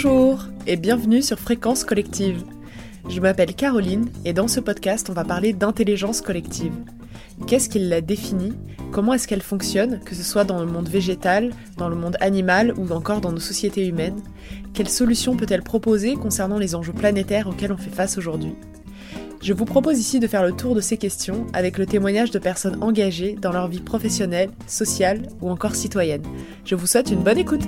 Bonjour et bienvenue sur Fréquence Collective. Je m'appelle Caroline et dans ce podcast on va parler d'intelligence collective. Qu'est-ce qui la définit? Comment est-ce qu'elle fonctionne, que ce soit dans le monde végétal, dans le monde animal ou encore dans nos sociétés humaines? Quelles solutions peut-elle proposer concernant les enjeux planétaires auxquels on fait face aujourd'hui? Je vous propose ici de faire le tour de ces questions avec le témoignage de personnes engagées dans leur vie professionnelle, sociale ou encore citoyenne. Je vous souhaite une bonne écoute.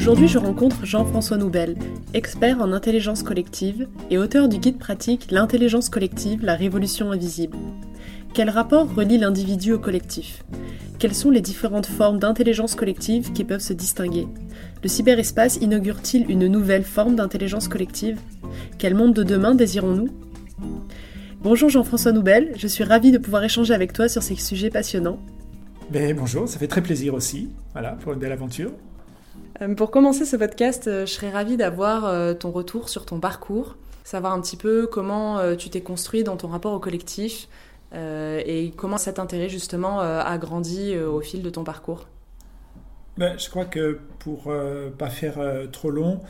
Aujourd'hui, je rencontre Jean-François Noubel, expert en intelligence collective et auteur du guide pratique L'intelligence collective, la révolution invisible. Quel rapport relie l'individu au collectif? Quelles sont les différentes formes d'intelligence collective qui peuvent se distinguer? Le cyberespace inaugure-t-il une nouvelle forme d'intelligence collective? Quel monde de demain désirons-nous? Bonjour Jean-François Noubel, je suis ravi de pouvoir échanger avec toi sur ces sujets passionnants. Ben, bonjour, ça fait très plaisir aussi, voilà, pour une belle aventure. Euh, pour commencer ce podcast, euh, je serais ravie d'avoir euh, ton retour sur ton parcours, savoir un petit peu comment tu t'es construit dans ton rapport au collectif, et comment cet intérêt justement a grandi au fil de ton parcours ben, Je crois que pour pas faire trop long,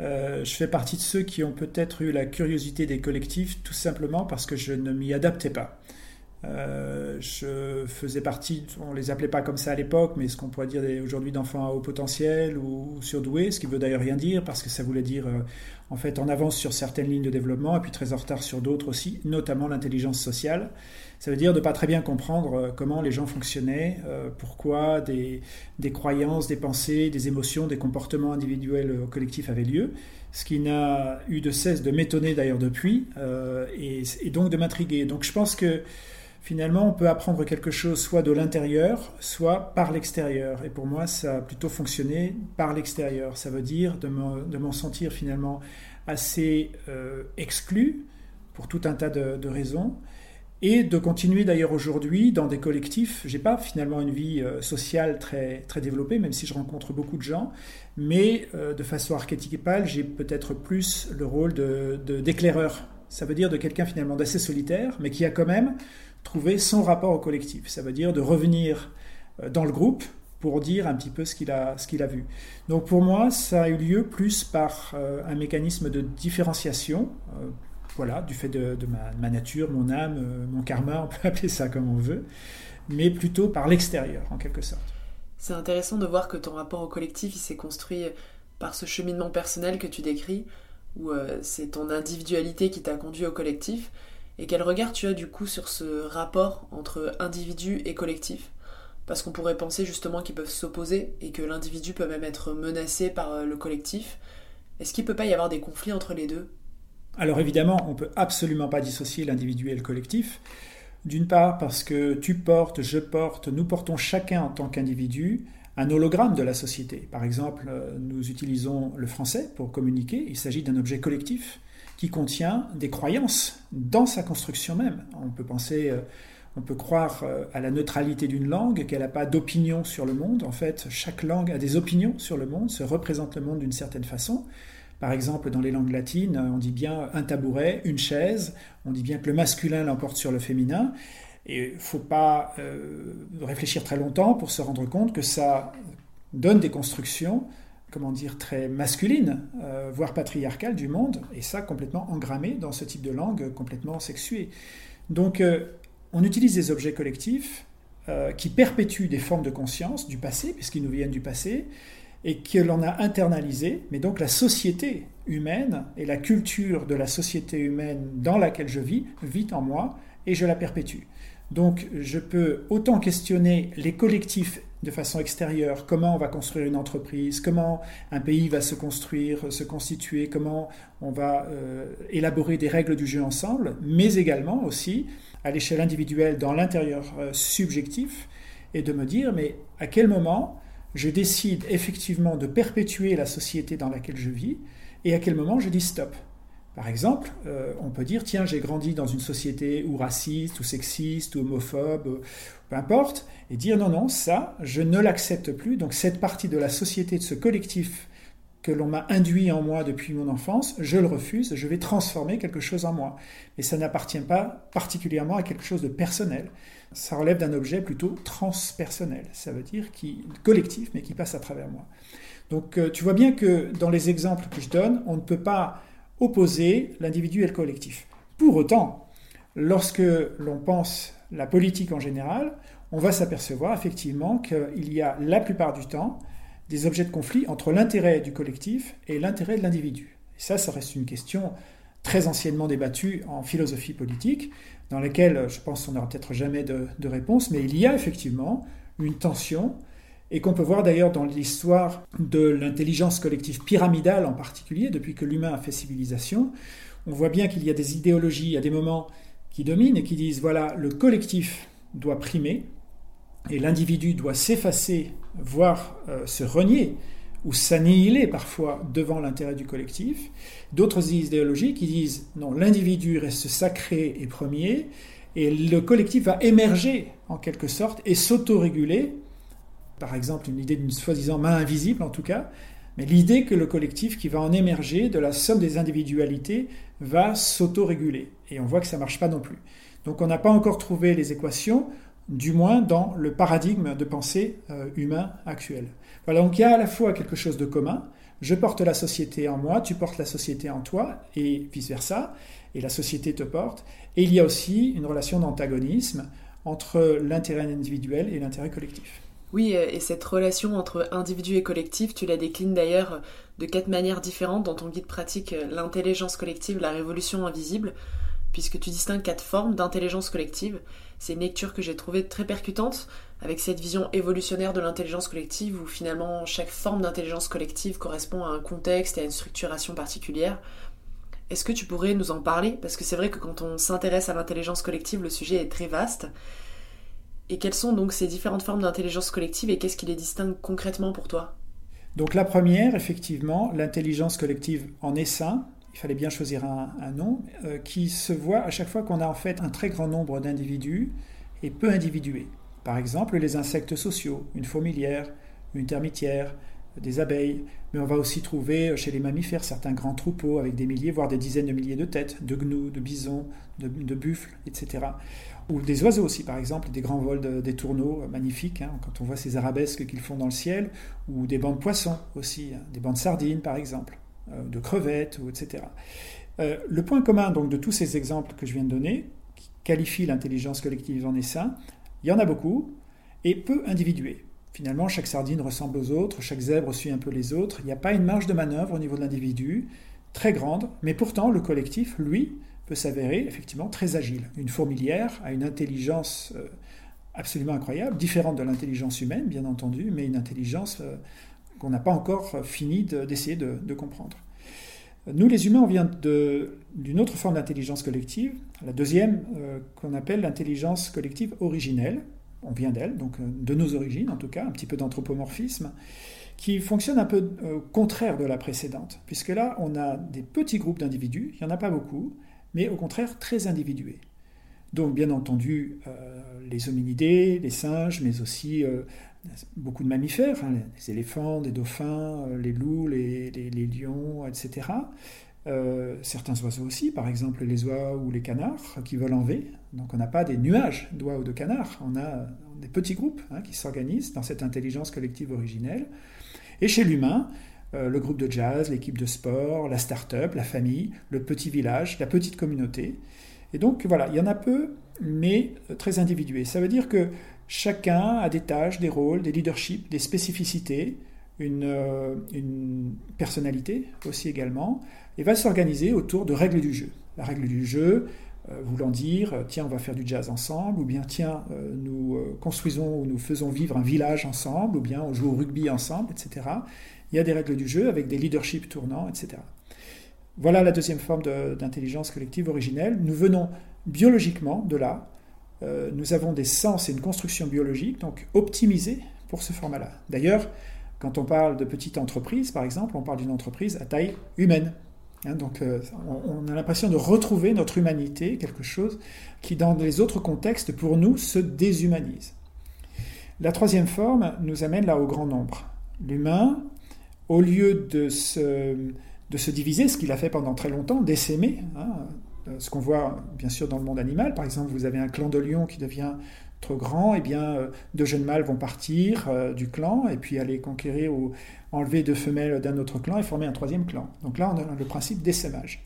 je fais partie de ceux qui ont peut-être eu la curiosité des collectifs tout simplement parce que je ne m'y adaptais pas. Je faisais partie, on les appelait pas comme ça à l'époque, mais ce qu'on pourrait dire aujourd'hui d'enfants à haut potentiel ou surdoués, ce qui veut d'ailleurs rien dire parce que ça voulait dire en fait en avance sur certaines lignes de développement et puis très en retard sur d'autres aussi, notamment l'intelligence sociale. Ça veut dire de pas très bien comprendre euh, comment les gens fonctionnaient, euh, pourquoi des, croyances, des pensées, des émotions, des comportements individuels ou collectifs avaient lieu, ce qui n'a eu de cesse de m'étonner d'ailleurs depuis euh, et, et, donc de m'intriguer. Donc je pense que finalement, on peut apprendre quelque chose soit de l'intérieur, soit par l'extérieur. Et pour moi, ça a plutôt fonctionné par l'extérieur. Ça veut dire de m'en sentir finalement assez euh, exclu pour tout un tas de, raisons. Et de continuer d'ailleurs aujourd'hui dans des collectifs. J'ai pas finalement une vie euh, sociale très, très développée, même si je rencontre beaucoup de gens, mais euh, de façon archétypale, j'ai peut-être plus le rôle d'éclaireur. De, ça veut dire de quelqu'un finalement d'assez solitaire, mais qui a quand même trouver son rapport au collectif. Ça veut dire de revenir euh, dans le groupe pour dire un petit peu ce qu'il a, a vu. Donc pour moi, ça a eu lieu plus par euh, un mécanisme de différenciation, euh, voilà, du fait de, ma, nature, mon âme, mon karma, on peut appeler ça comme on veut, mais plutôt par l'extérieur en quelque sorte. C'est intéressant de voir que ton rapport au collectif, il s'est construit par ce cheminement personnel que tu décris, où c'est ton individualité qui t'a conduit au collectif. Et quel regard tu as du coup sur ce rapport entre individu et collectif? Parce qu'on pourrait penser justement qu'ils peuvent s'opposer et que l'individu peut même être menacé par euh, le collectif. Est-ce qu'il ne peut pas y avoir des conflits entre les deux? Alors évidemment, on ne peut absolument pas dissocier l'individu et le collectif. D'une part parce que tu portes, je porte, nous portons chacun en tant qu'individu un hologramme de la société. Par exemple, euh, nous utilisons le français pour communiquer, il s'agit d'un objet collectif qui contient des croyances dans sa construction même. On peut penser, euh, on peut croire euh, à la neutralité d'une langue, qu'elle n'a pas d'opinion sur le monde. En fait, chaque langue a des opinions sur le monde, se représente le monde d'une certaine façon. Par exemple, dans les langues latines, on dit bien un tabouret, une chaise, on dit bien que le masculin l'emporte sur le féminin. Et il ne faut pas euh, réfléchir très longtemps pour se rendre compte que ça donne des constructions comment dire, très masculine, euh, voire patriarcale du monde, et ça complètement engrammé dans ce type de langue complètement sexuée. Donc euh, on utilise des objets collectifs euh, qui perpétuent des formes de conscience du passé, puisqu'ils nous viennent du passé, et que l'on a internalisé, mais donc la société humaine et la culture de la société humaine dans laquelle je vis vit en moi, et je la perpétue. Donc je peux autant questionner les collectifs de façon extérieure, comment on va construire une entreprise, comment un pays va se construire, se constituer, comment on va euh, élaborer des règles du jeu ensemble, mais également aussi à l'échelle individuelle dans l'intérieur euh, subjectif, et de me dire, mais à quel moment je décide effectivement de perpétuer la société dans laquelle je vis, et à quel moment je dis stop. Par exemple, euh, on peut dire, tiens, j'ai grandi dans une société ou raciste, ou sexiste, ou homophobe, peu importe, et dire non, non, ça, je ne l'accepte plus. Donc cette partie de la société, de ce collectif que l'on m'a induit en moi depuis mon enfance, je le refuse, je vais transformer quelque chose en moi. Mais ça n'appartient pas particulièrement à quelque chose de personnel. Ça relève d'un objet plutôt transpersonnel, ça veut dire qui collectif, mais qui passe à travers moi. Donc euh, tu vois bien que dans les exemples que je donne, on ne peut pas opposer l'individu et le collectif. Pour autant, lorsque l'on pense la politique en général, on va s'apercevoir effectivement qu'il y a la plupart du temps des objets de conflit entre l'intérêt du collectif et l'intérêt de l'individu. Et ça, ça reste une question très anciennement débattue en philosophie politique, dans laquelle je pense qu'on n'aura peut-être jamais de, de, réponse, mais il y a effectivement une tension, et qu'on peut voir d'ailleurs dans l'histoire de l'intelligence collective pyramidale en particulier, depuis que l'humain a fait civilisation. On voit bien qu'il y a des idéologies à des moments qui dominent et qui disent, voilà, le collectif doit primer, et l'individu doit s'effacer, voire euh, se renier ou s'annihiler parfois devant l'intérêt du collectif. D'autres idéologies qui disent non, l'individu reste sacré et premier, et le collectif va émerger en quelque sorte et s'autoréguler. Par exemple, une idée d'une soi-disant main invisible en tout cas, mais l'idée que le collectif qui va en émerger de la somme des individualités va s'autoréguler. Et on voit que ça ne marche pas non plus. Donc on n'a pas encore trouvé les équations du moins dans le paradigme de pensée euh, humain actuel. Voilà, donc il y a à la fois quelque chose de commun, je porte la société en moi, tu portes la société en toi, et vice-versa, et la société te porte, et il y a aussi une relation d'antagonisme entre l'intérêt individuel et l'intérêt collectif. Oui, euh, et cette relation entre individu et collectif, tu la déclines d'ailleurs de quatre manières différentes dans ton guide pratique euh, L'intelligence collective, la révolution invisible puisque tu distingues quatre formes d'intelligence collective. C'est une lecture que j'ai trouvée très percutante, avec cette vision évolutionnaire de l'intelligence collective, où finalement chaque forme d'intelligence collective correspond à un contexte et à une structuration particulière. Est-ce que tu pourrais nous en parler? Parce que c'est vrai que quand on s'intéresse à l'intelligence collective, le sujet est très vaste. Et quelles sont donc ces différentes formes d'intelligence collective et qu'est-ce qui les distingue concrètement pour toi? Donc la première, effectivement, l'intelligence collective en essaim, il fallait bien choisir un, nom, euh, qui se voit à chaque fois qu'on a en fait un très grand nombre d'individus et peu individués. Par exemple, les insectes sociaux, une fourmilière, une termitière, des abeilles, mais on va aussi trouver chez les mammifères certains grands troupeaux avec des milliers, voire des dizaines de milliers de têtes, de gnous, de bisons, de, buffles, etc. Ou des oiseaux aussi, par exemple, des grands vols des tourneaux magnifiques, hein, quand on voit ces arabesques qu'ils font dans le ciel, ou des bancs de poissons aussi, hein, des bancs de sardines, par exemple. Euh, de crevettes, etc. Euh, le point commun donc de tous ces exemples que je viens de donner, qui qualifient l'intelligence collective en essaim, il y en a beaucoup, et peu individués. Finalement, chaque sardine ressemble aux autres, chaque zèbre suit un peu les autres, il n'y a pas une marge de manœuvre au niveau de l'individu, très grande, mais pourtant le collectif, lui, peut s'avérer effectivement très agile. Une fourmilière a une intelligence euh, absolument incroyable, différente de l'intelligence humaine, bien entendu, mais une intelligence qu'on n'a pas encore fini d'essayer de, comprendre. Nous, les humains, on vient d'une autre forme d'intelligence collective, la deuxième euh, qu'on appelle l'intelligence collective originelle. On vient d'elle, donc euh, de nos origines en tout cas, un petit peu d'anthropomorphisme, qui fonctionne un peu euh, contraire de la précédente, puisque là, on a des petits groupes d'individus, il n'y en a pas beaucoup, mais au contraire très individués. Donc, bien entendu, les hominidés, les singes, mais aussi beaucoup de mammifères, hein, les éléphants, les dauphins, euh, les loups, les, lions, etc. Euh, certains oiseaux aussi, par exemple les oies ou les canards qui volent en V. Donc on n'a pas des nuages d'oies ou de canards, on a des petits groupes hein, qui s'organisent dans cette intelligence collective originelle. Et chez l'humain, euh, le groupe de jazz, l'équipe de sport, la start-up, la famille, le petit village, la petite communauté. Et donc voilà, il y en a peu, mais très individués. Ça veut dire que Chacun a des tâches, des rôles, des leaderships, des spécificités, une, euh, personnalité aussi également, et va s'organiser autour de règles du jeu. La règle du jeu, euh, voulant dire, euh, tiens, on va faire du jazz ensemble, ou bien, tiens, nous construisons ou nous faisons vivre un village ensemble, ou bien on joue au rugby ensemble, etc. Il y a des règles du jeu avec des leaderships tournants, etc. Voilà la deuxième forme d'intelligence collective originelle. Nous venons biologiquement de là, euh, nous avons des sens et une construction biologique, donc optimisée pour ce format-là. D'ailleurs, quand on parle de petite entreprise, par exemple, on parle d'une entreprise à taille humaine. Hein, donc euh, on, a l'impression de retrouver notre humanité, quelque chose qui dans les autres contextes, pour nous, se déshumanise. La troisième forme nous amène là au grand nombre. L'humain au lieu de se, de se diviser, ce qu'il a fait pendant très longtemps, d'essaimer, hein, euh, ce qu'on voit bien sûr dans le monde animal. Par exemple, vous avez un clan de lions qui devient trop grand, et eh bien, euh, deux jeunes mâles vont partir euh, du clan et puis aller conquérir ou enlever deux femelles d'un autre clan et former un troisième clan. Donc là, on a le principe d'essaimage.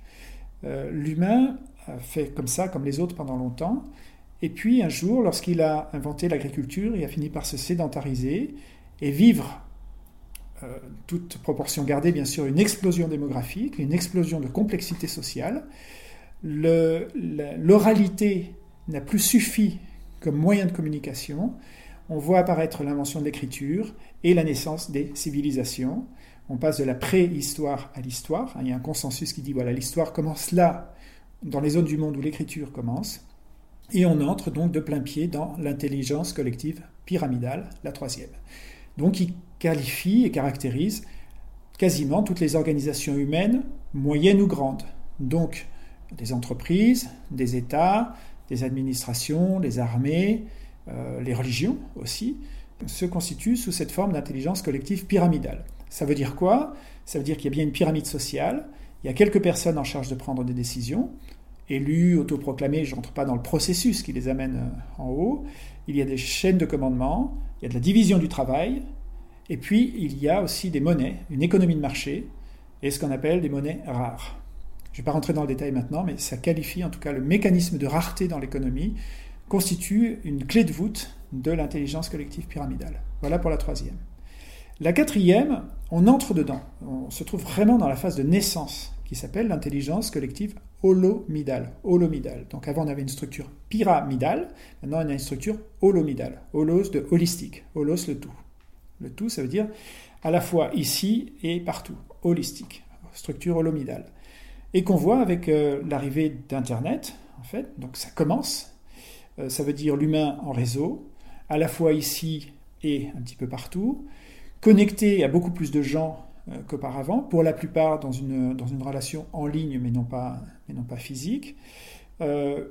L'humain fait comme ça, comme les autres pendant longtemps. Et puis un jour, lorsqu'il a inventé l'agriculture, il a fini par se sédentariser et vivre euh, toute proportion gardée, bien sûr, une explosion démographique, une explosion de complexité sociale. L'oralité n'a plus suffi comme moyen de communication. On voit apparaître l'invention de l'écriture et la naissance des civilisations. On passe de la préhistoire à l'histoire. Il y a un consensus qui dit voilà, l'histoire commence là, dans les zones du monde où l'écriture commence. Et on entre donc de plein pied dans l'intelligence collective pyramidale, la troisième. Donc il qualifie et caractérise quasiment toutes les organisations humaines, moyennes ou grandes. Donc des entreprises, des États, des administrations, des armées, euh, les religions aussi, se constituent sous cette forme d'intelligence collective pyramidale. Ça veut dire quoi? Ça veut dire qu'il y a bien une pyramide sociale, il y a quelques personnes en charge de prendre des décisions, élus, autoproclamés, je n'entre pas dans le processus qui les amène euh, en haut, il y a des chaînes de commandement, il y a de la division du travail, et puis, il y a aussi des monnaies, une économie de marché, et ce qu'on appelle des monnaies rares. Je ne vais pas rentrer dans le détail maintenant, mais ça qualifie en tout cas le mécanisme de rareté dans l'économie, constitue une clé de voûte de l'intelligence collective pyramidale. Voilà pour la troisième. La quatrième, on entre dedans. On se trouve vraiment dans la phase de naissance qui s'appelle l'intelligence collective holomidale. holomidale. Donc avant on avait une structure pyramidale, maintenant on a une structure holomidale. Holos de holistique, holos le tout. Le tout, ça veut dire à la fois ici et partout, holistique, structure holomidale. Et qu'on voit avec euh, l'arrivée d'Internet, en fait, donc ça commence, euh, ça veut dire l'humain en réseau, à la fois ici et un petit peu partout, connecté à beaucoup plus de gens euh, qu'auparavant, pour la plupart dans une, relation en ligne, mais non pas, mais non pas physique,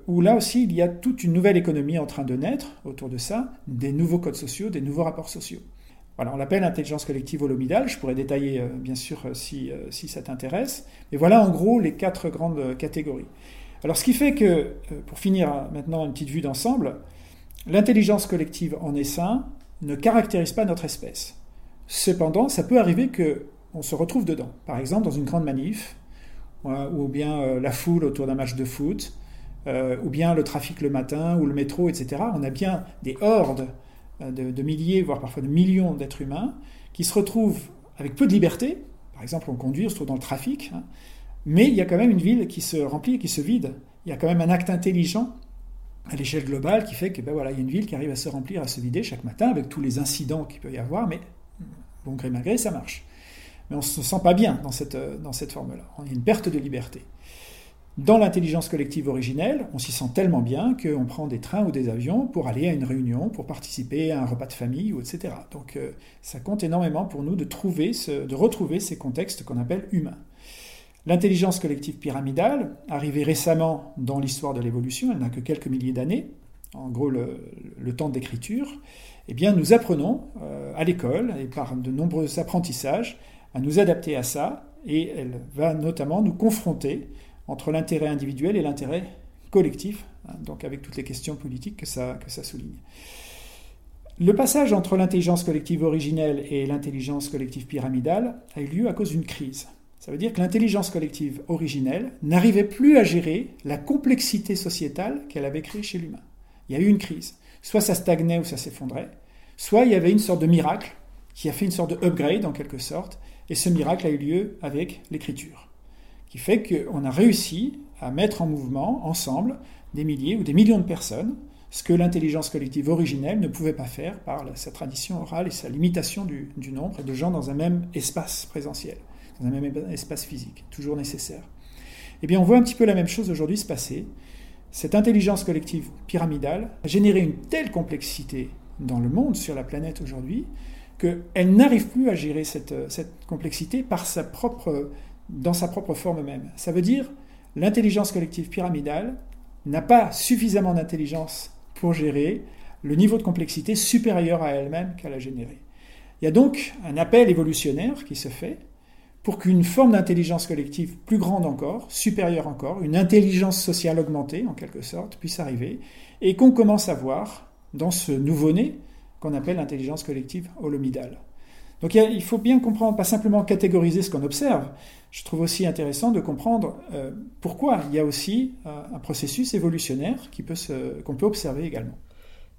où là aussi il y a toute une nouvelle économie en train de naître autour de ça, des nouveaux codes sociaux, des nouveaux rapports sociaux on l'appelle intelligence collective holomidale. Je pourrais détailler, euh, bien sûr, euh, si, euh, si ça t'intéresse. Mais voilà, en gros, les quatre grandes catégories. Alors, ce qui fait que, pour finir maintenant une petite vue d'ensemble, l'intelligence collective en essaim ne caractérise pas notre espèce. Cependant, ça peut arriver que on se retrouve dedans. Par exemple, dans une grande manif, ou bien la foule autour d'un match de foot, ou bien le trafic le matin, ou le métro, etc. On a bien des hordes euh, de, milliers, voire parfois de millions d'êtres humains, qui se retrouvent avec peu de liberté. Par exemple, on conduit, on se trouve dans le trafic, hein. mais il y a quand même une ville qui se remplit, qui se vide. Il y a quand même un acte intelligent à l'échelle globale qui fait que ben voilà, il y a une ville qui arrive à se remplir, à se vider chaque matin avec tous les incidents qu'il peut y avoir, mais bon gré malgré, ça marche. Mais on ne se sent pas bien dans cette, dans cette forme-là. Il y a une perte de liberté. Dans l'intelligence collective originelle, on s'y sent tellement bien qu'on prend des trains ou des avions pour aller à une réunion, pour participer à un repas de famille, etc. Donc euh, ça compte énormément pour nous de retrouver ces contextes qu'on appelle humains. L'intelligence collective pyramidale, arrivée récemment dans l'histoire de l'évolution, elle n'a que quelques milliers d'années, en gros le, temps d'écriture, eh bien nous apprenons euh, à l'école et par de nombreux apprentissages à nous adapter à ça, et elle va notamment nous confronter entre l'intérêt individuel et l'intérêt collectif, hein, donc avec toutes les questions politiques que ça, que ça souligne. Le passage entre l'intelligence collective originelle et l'intelligence collective pyramidale a eu lieu à cause d'une crise. Ça veut dire que l'intelligence collective originelle n'arrivait plus à gérer la complexité sociétale qu'elle avait créée chez l'humain. Il y a eu une crise. Soit ça stagnait ou ça s'effondrait, soit il y avait une sorte de miracle qui a fait une sorte de upgrade en quelque sorte, et ce miracle a eu lieu avec l'écriture qui fait qu'on a réussi à mettre en mouvement ensemble des milliers ou des millions de personnes, ce que l'intelligence collective originelle ne pouvait pas faire par sa tradition orale et sa limitation du, nombre de gens dans un même espace présentiel, dans un même espace physique, toujours nécessaire. Eh bien, on voit un petit peu la même chose aujourd'hui se passer. Cette intelligence collective pyramidale a généré une telle complexité dans le monde, sur la planète aujourd'hui, qu'elle n'arrive plus à gérer cette, cette complexité par sa propre dans sa propre forme même. Ça veut dire l'intelligence collective pyramidale n'a pas suffisamment d'intelligence pour gérer le niveau de complexité supérieur à elle-même qu'elle a généré. Il y a donc un appel évolutionnaire qui se fait pour qu'une forme d'intelligence collective plus grande encore, supérieure encore, une intelligence sociale augmentée en quelque sorte, puisse arriver, et qu'on commence à voir dans ce nouveau-né qu'on appelle l'intelligence collective holomidale. Donc il faut bien comprendre, pas simplement catégoriser ce qu'on observe, je trouve aussi intéressant de comprendre euh, pourquoi il y a aussi euh, un processus évolutionnaire qu'on peut, peut observer également.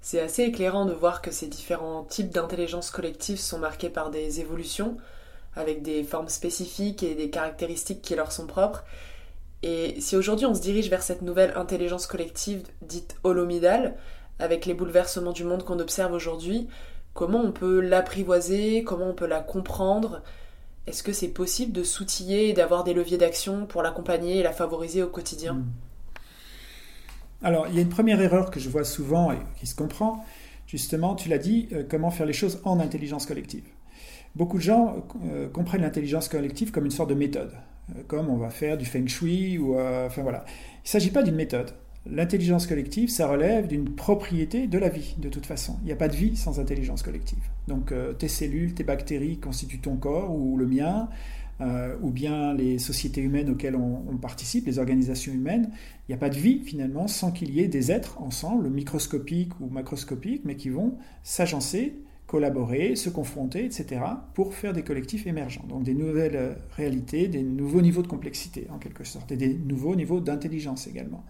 C'est assez éclairant de voir que ces différents types d'intelligence collective sont marqués par des évolutions, avec des formes spécifiques et des caractéristiques qui leur sont propres. Et si aujourd'hui on se dirige vers cette nouvelle intelligence collective dite holomidale, avec les bouleversements du monde qu'on observe aujourd'hui, comment on peut l'apprivoiser, comment on peut la comprendre Est-ce que c'est possible de s'outiller et d'avoir des leviers d'action pour l'accompagner et la favoriser au quotidien? Hmm. Alors, il y a une première erreur que je vois souvent et qui se comprend. Justement, tu l'as dit, euh, comment faire les choses en intelligence collective. Beaucoup de gens euh, comprennent l'intelligence collective comme une sorte de méthode, euh, comme on va faire du feng shui ou enfin voilà. Il ne s'agit pas d'une méthode. L'intelligence collective, ça relève d'une propriété de la vie, de toute façon. Il n'y a pas de vie sans intelligence collective. Donc tes cellules, tes bactéries constituent ton corps ou le mien, ou bien les sociétés humaines auxquelles on, on participe, les organisations humaines. Il n'y a pas de vie finalement sans qu'il y ait des êtres ensemble, microscopiques ou macroscopiques, mais qui vont s'agencer collaborer, se confronter, etc., pour faire des collectifs émergents. Donc des nouvelles euh, réalités, des nouveaux niveaux de complexité, en quelque sorte, et des nouveaux niveaux d'intelligence également.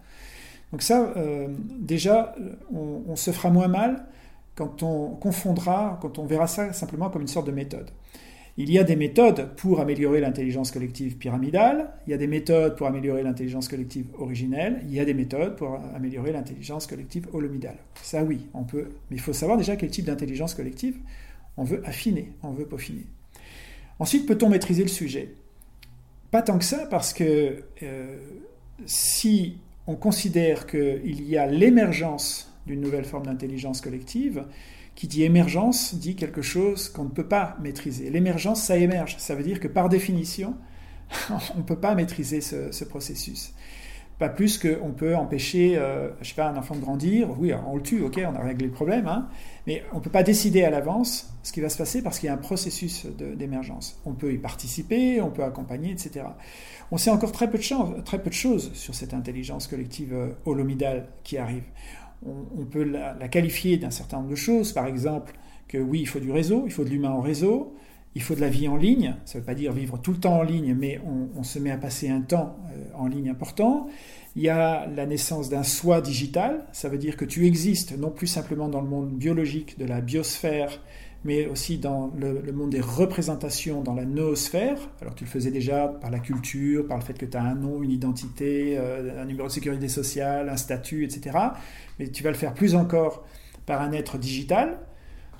Donc ça, euh, déjà, on, se fera moins mal quand on confondra, quand on verra ça simplement comme une sorte de méthode. Il y a des méthodes pour améliorer l'intelligence collective pyramidale, il y a des méthodes pour améliorer l'intelligence collective originelle, il y a des méthodes pour améliorer l'intelligence collective holomidale. Ça oui, on peut, mais il faut savoir déjà quel type d'intelligence collective on veut affiner, on veut peaufiner. Ensuite, peut-on maîtriser le sujet? Pas tant que ça, parce que euh, si on considère qu'il y a l'émergence d'une nouvelle forme d'intelligence collective, qui dit émergence dit quelque chose qu'on ne peut pas maîtriser. L'émergence, ça émerge. Ça veut dire que par définition, on ne peut pas maîtriser ce, processus. Pas plus qu'on peut empêcher, euh, je sais pas, un enfant de grandir. Oui, on le tue, ok, on a réglé le problème, hein, mais on ne peut pas décider à l'avance ce qui va se passer parce qu'il y a un processus d'émergence. On peut y participer, on peut accompagner, etc. On sait encore très peu de, choses sur cette intelligence collective euh, holomidale qui arrive on, peut la, qualifier d'un certain nombre de choses. Par exemple, que oui, il faut du réseau, il faut de l'humain en réseau, il faut de la vie en ligne. Ça ne veut pas dire vivre tout le temps en ligne, mais on, se met à passer un temps euh, en ligne important. Il y a la naissance d'un soi digital. Ça veut dire que tu existes non plus simplement dans le monde biologique de la biosphère, mais aussi dans le, monde des représentations dans la noosphère. Alors tu le faisais déjà par la culture, par le fait que tu as un nom, une identité, euh, un numéro de sécurité sociale, un statut, etc. Mais tu vas le faire plus encore par un être digital,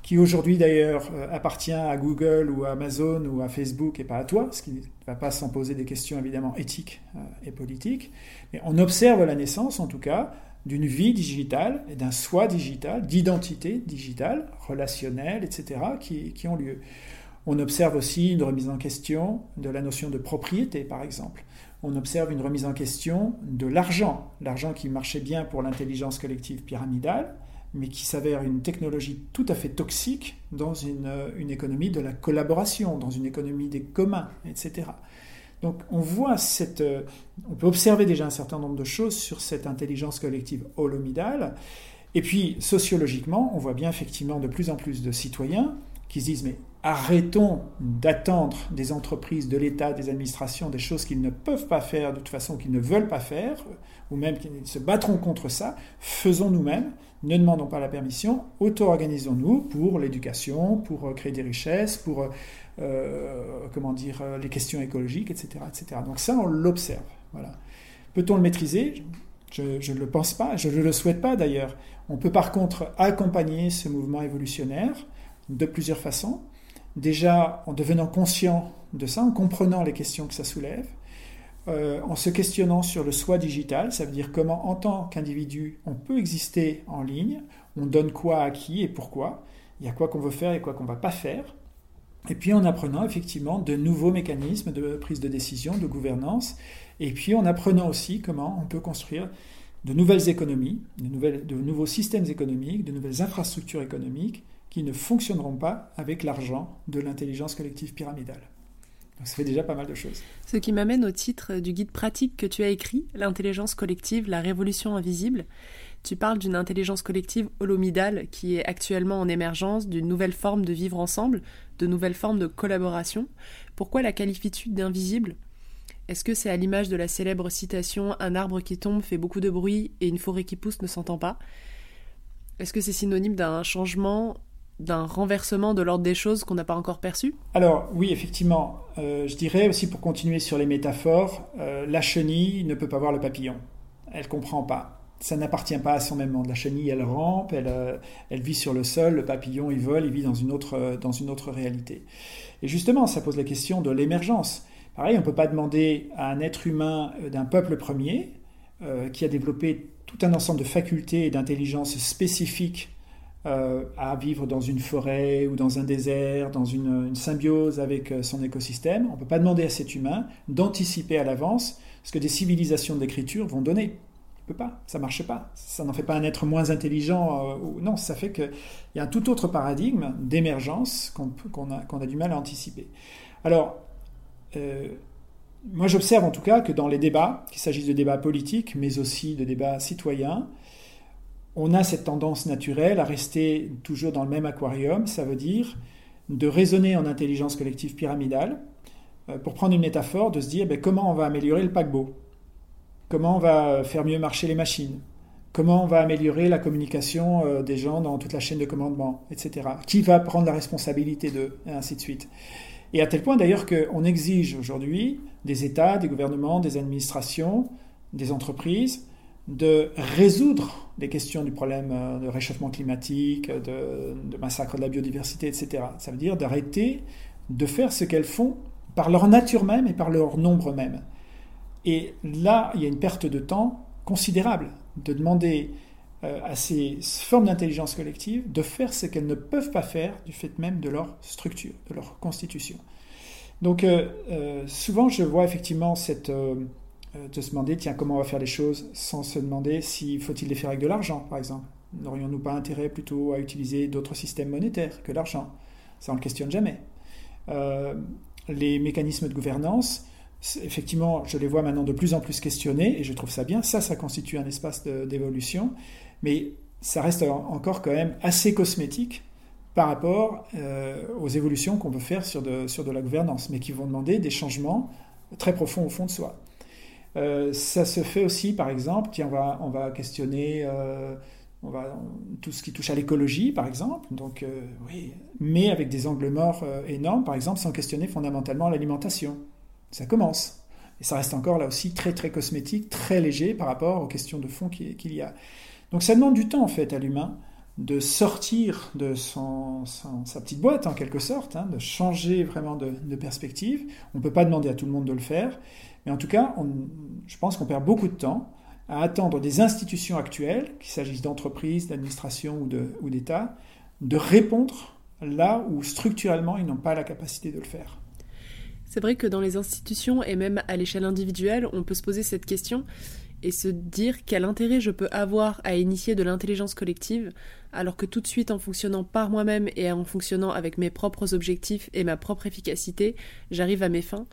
qui aujourd'hui d'ailleurs euh, appartient à Google ou à Amazon ou à Facebook et pas à toi, ce qui ne va pas s'en poser des questions évidemment éthiques euh, et politiques. Mais on observe la naissance en tout cas d'une vie digitale et d'un soi digital, d'identité digitale, relationnelle, etc., qui, qui, ont lieu. On observe aussi une remise en question de la notion de propriété, par exemple. On observe une remise en question de l'argent, l'argent qui marchait bien pour l'intelligence collective pyramidale, mais qui s'avère une technologie tout à fait toxique dans une, une économie de la collaboration, dans une économie des communs, etc. Donc on voit cette, euh, on peut observer déjà un certain nombre de choses sur cette intelligence collective holomidale. Et puis sociologiquement, on voit bien effectivement de plus en plus de citoyens qui se disent mais arrêtons d'attendre des entreprises, de l'État, des administrations, des choses qu'ils ne peuvent pas faire de toute façon, qu'ils ne veulent pas faire, ou même qu'ils se battront contre ça, faisons nous-mêmes, ne demandons pas la permission, auto-organisons-nous pour l'éducation, pour euh, créer des richesses, pour euh, euh, comment dire, les questions écologiques, etc. etc. Donc ça, on l'observe. Voilà. Peut-on le maîtriser? Je ne le pense pas, je ne le souhaite pas d'ailleurs. On peut par contre accompagner ce mouvement évolutionnaire de plusieurs façons. Déjà en devenant conscient de ça, en comprenant les questions que ça soulève, euh, en se questionnant sur le soi digital, ça veut dire comment en tant qu'individu on peut exister en ligne, on donne quoi à qui et pourquoi, il y a quoi qu'on veut faire et quoi qu'on ne va pas faire, et puis en apprenant effectivement de nouveaux mécanismes de prise de décision, de gouvernance, et puis en apprenant aussi comment on peut construire de nouvelles économies, de, nouveaux systèmes économiques, de nouvelles infrastructures économiques qui ne fonctionneront pas avec l'argent de l'intelligence collective pyramidale. Ce qui m'amène au titre du guide pratique que tu as écrit, L'intelligence collective, la révolution invisible. Tu parles d'une intelligence collective holomidale qui est actuellement en émergence, d'une nouvelle forme de vivre ensemble, de nouvelles formes de collaboration. Pourquoi la qualifies-tu d'invisible? Est-ce que c'est à l'image de la célèbre citation Un arbre qui tombe fait beaucoup de bruit et une forêt qui pousse ne s'entend pas Est-ce que c'est synonyme d'un changement d'un renversement de l'ordre des choses qu'on n'a pas encore perçu Alors oui, effectivement, euh, je dirais aussi pour continuer sur les métaphores, euh, la chenille ne peut pas voir le papillon. Elle comprend pas. Ça n'appartient pas à son même monde. La chenille, elle rampe, elle, euh, elle, vit sur le sol, le papillon, il vole, il vit dans une, autre, dans une autre réalité. Et justement, ça pose la question de l'émergence. Pareil, on ne peut pas demander à un être humain d'un peuple premier, qui a développé tout un ensemble de facultés et d'intelligence spécifiques euh, à vivre dans une forêt ou dans un désert, dans une, symbiose avec euh, son écosystème. On ne peut pas demander à cet humain d'anticiper à l'avance ce que des civilisations d'écriture vont donner. Il peut pas, ça marche pas. Ça n'en fait pas un être moins intelligent. Euh, ou, non, ça fait qu'il y a un tout autre paradigme d'émergence qu'on a, du mal à anticiper. Alors, moi j'observe en tout cas que dans les débats, qu'il s'agisse de débats politiques, mais aussi de débats citoyens, on a cette tendance naturelle à rester toujours dans le même aquarium, ça veut dire de raisonner en intelligence collective pyramidale, euh, pour prendre une métaphore, de se dire ben, comment on va améliorer le paquebot, comment on va faire mieux marcher les machines, comment on va améliorer la communication euh, des gens dans toute la chaîne de commandement, etc. Qui va prendre la responsabilité d'eux, et ainsi de suite. Et à tel point d'ailleurs qu'on exige aujourd'hui des États, des gouvernements, des administrations, des entreprises, de résoudre les questions du problème euh, de réchauffement climatique, de, massacre de la biodiversité, etc. Ça veut dire d'arrêter de faire ce qu'elles font par leur nature même et par leur nombre même. Et là, il y a une perte de temps considérable de demander euh, à ces formes d'intelligence collective de faire ce qu'elles ne peuvent pas faire du fait même de leur structure, de leur constitution. Donc euh, souvent, je vois effectivement cette de se demander, tiens, comment on va faire les choses, sans se demander s'il faut-il les faire avec de l'argent, par exemple. N'aurions-nous pas intérêt plutôt à utiliser d'autres systèmes monétaires que l'argent? Ça, on ne le questionne jamais. Euh, les mécanismes de gouvernance, effectivement, je les vois maintenant de plus en plus questionnés, et je trouve ça bien. Ça, ça constitue un espace d'évolution, mais ça reste encore quand même assez cosmétique par rapport euh, aux évolutions qu'on veut faire sur de, sur de la gouvernance, mais qui vont demander des changements très profonds au fond de soi. Euh, ça se fait aussi, par exemple, tiens, on va, on va questionner euh, tout ce qui touche à l'écologie, par exemple, donc, euh, oui, mais avec des angles morts énormes, par exemple, sans questionner fondamentalement l'alimentation. Ça commence. Et ça reste encore là aussi très très cosmétique, très léger par rapport aux questions de fond qu'il y a. Donc ça demande du temps en fait à l'humain de sortir de son, sa petite boîte en quelque sorte, hein, de changer vraiment de, de perspective. On ne peut pas demander à tout le monde de le faire. Mais en tout cas, je pense qu'on perd beaucoup de temps à attendre des institutions actuelles, qu'il s'agisse d'entreprises, d'administrations ou d'État, de, de répondre là où structurellement ils n'ont pas la capacité de le faire. C'est vrai que dans les institutions et même à l'échelle individuelle, on peut se poser cette question et se dire quel intérêt je peux avoir à initier de l'intelligence collective alors que tout de suite en fonctionnant par moi-même et en fonctionnant avec mes propres objectifs et ma propre efficacité, j'arrive à mes fins.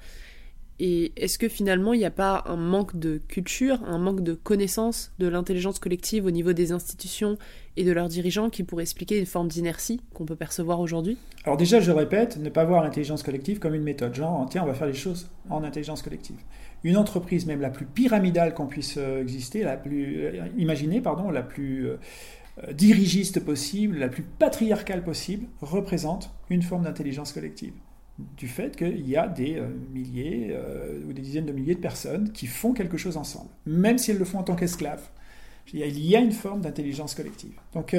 Et est-ce que finalement il n'y a pas un manque de culture, un manque de connaissance de l'intelligence collective au niveau des institutions et de leurs dirigeants qui pourrait expliquer une forme d'inertie qu'on peut percevoir aujourd'hui? Alors déjà, je répète, ne pas voir l'intelligence collective comme une méthode, genre tiens, on va faire les choses en intelligence collective. Une entreprise même la plus pyramidale qu'on puisse euh, exister, la plus euh, imaginer, pardon, la plus euh, dirigiste possible, la plus patriarcale possible, représente une forme d'intelligence collective du fait qu'il y a des milliers ou des dizaines de milliers de personnes qui font quelque chose ensemble, même si elles le font en tant qu'esclaves. Il y a une forme d'intelligence collective. Donc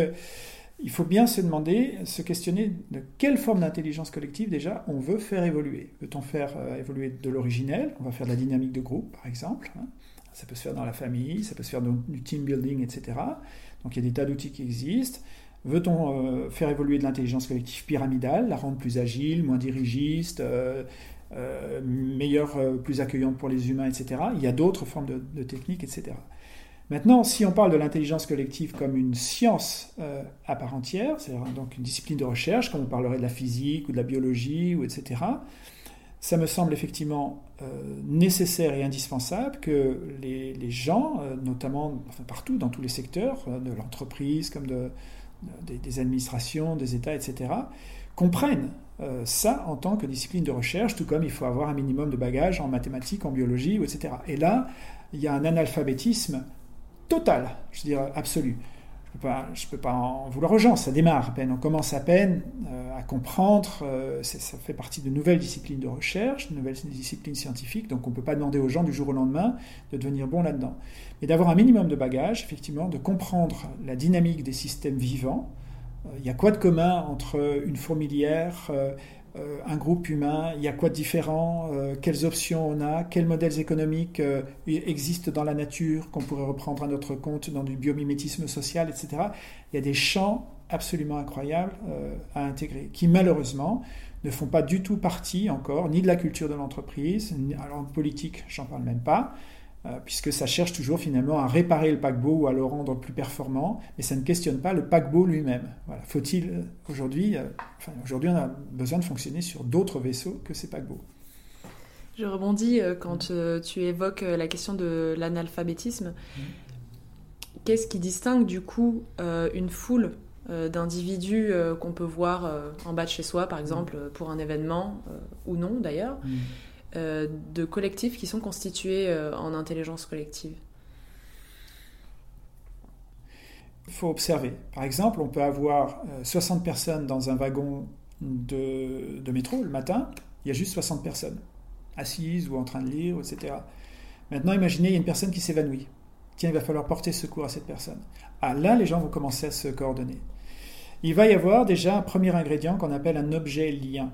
il faut bien se demander, se questionner de quelle forme d'intelligence collective déjà on veut faire évoluer. Veut-on faire évoluer de l'originel? On va faire de la dynamique de groupe, par exemple. Hein. Ça peut se faire dans la famille, ça peut se faire du team building, etc. Donc il y a des tas d'outils qui existent. Veut-on euh, faire évoluer de l'intelligence collective pyramidale, la rendre plus agile, moins dirigiste, euh, euh, meilleure, plus accueillante pour les humains, etc. Il y a d'autres formes de, techniques, etc. Maintenant, si on parle de l'intelligence collective comme une science euh, à part entière, c'est-à-dire donc une discipline de recherche, comme on parlerait de la physique ou de la biologie, ou etc., ça me semble effectivement euh, nécessaire et indispensable que les, gens, euh, notamment partout, dans tous les secteurs, de l'entreprise comme de, des, administrations, des États, etc., comprennent ça en tant que discipline de recherche, tout comme il faut avoir un minimum de bagages en mathématiques, en biologie, etc. Et là, il y a un analphabétisme total, je veux dire absolu je ne peux pas en vouloir aux gens, ça démarre à peine, on commence à peine euh, à comprendre, euh, ça fait partie de nouvelles disciplines de recherche, de nouvelles disciplines scientifiques, donc on ne peut pas demander aux gens du jour au lendemain de devenir bons là-dedans. Mais d'avoir un minimum de bagages, effectivement, de comprendre la dynamique des systèmes vivants, euh, il y a quoi de commun entre une fourmilière, euh, un groupe humain, il y a quoi de différent, euh, quelles options on a, quels modèles économiques euh, existent dans la nature qu'on pourrait reprendre à notre compte dans du biomimétisme social, etc. Il y a des champs absolument incroyables à intégrer, qui malheureusement ne font pas du tout partie encore ni de la culture de l'entreprise, alors en politique, j'en parle même pas, puisque ça cherche toujours finalement à réparer le paquebot ou à le rendre plus performant, mais ça ne questionne pas le paquebot lui-même. Voilà. Faut-il euh, aujourd'hui, euh, enfin, aujourd'hui on a besoin de fonctionner sur d'autres vaisseaux que ces paquebots. Je rebondis quand tu évoques la question de l'analphabétisme. Mmh. Qu'est-ce qui distingue du coup une foule d'individus qu'on peut voir en bas de chez soi, par mmh. exemple, pour un événement, ou non d'ailleurs, mmh. Euh, de collectifs qui sont constitués euh, en intelligence collective Il faut observer. Par exemple, on peut avoir 60 euh, personnes dans un wagon de, métro le matin, il y a juste 60 personnes, assises ou en train de lire, etc. Maintenant, imaginez, il y a une personne qui s'évanouit. Tiens, il va falloir porter secours à cette personne. Ah, là, les gens vont commencer à se coordonner. Il va y avoir déjà un premier ingrédient qu'on appelle un objet lien.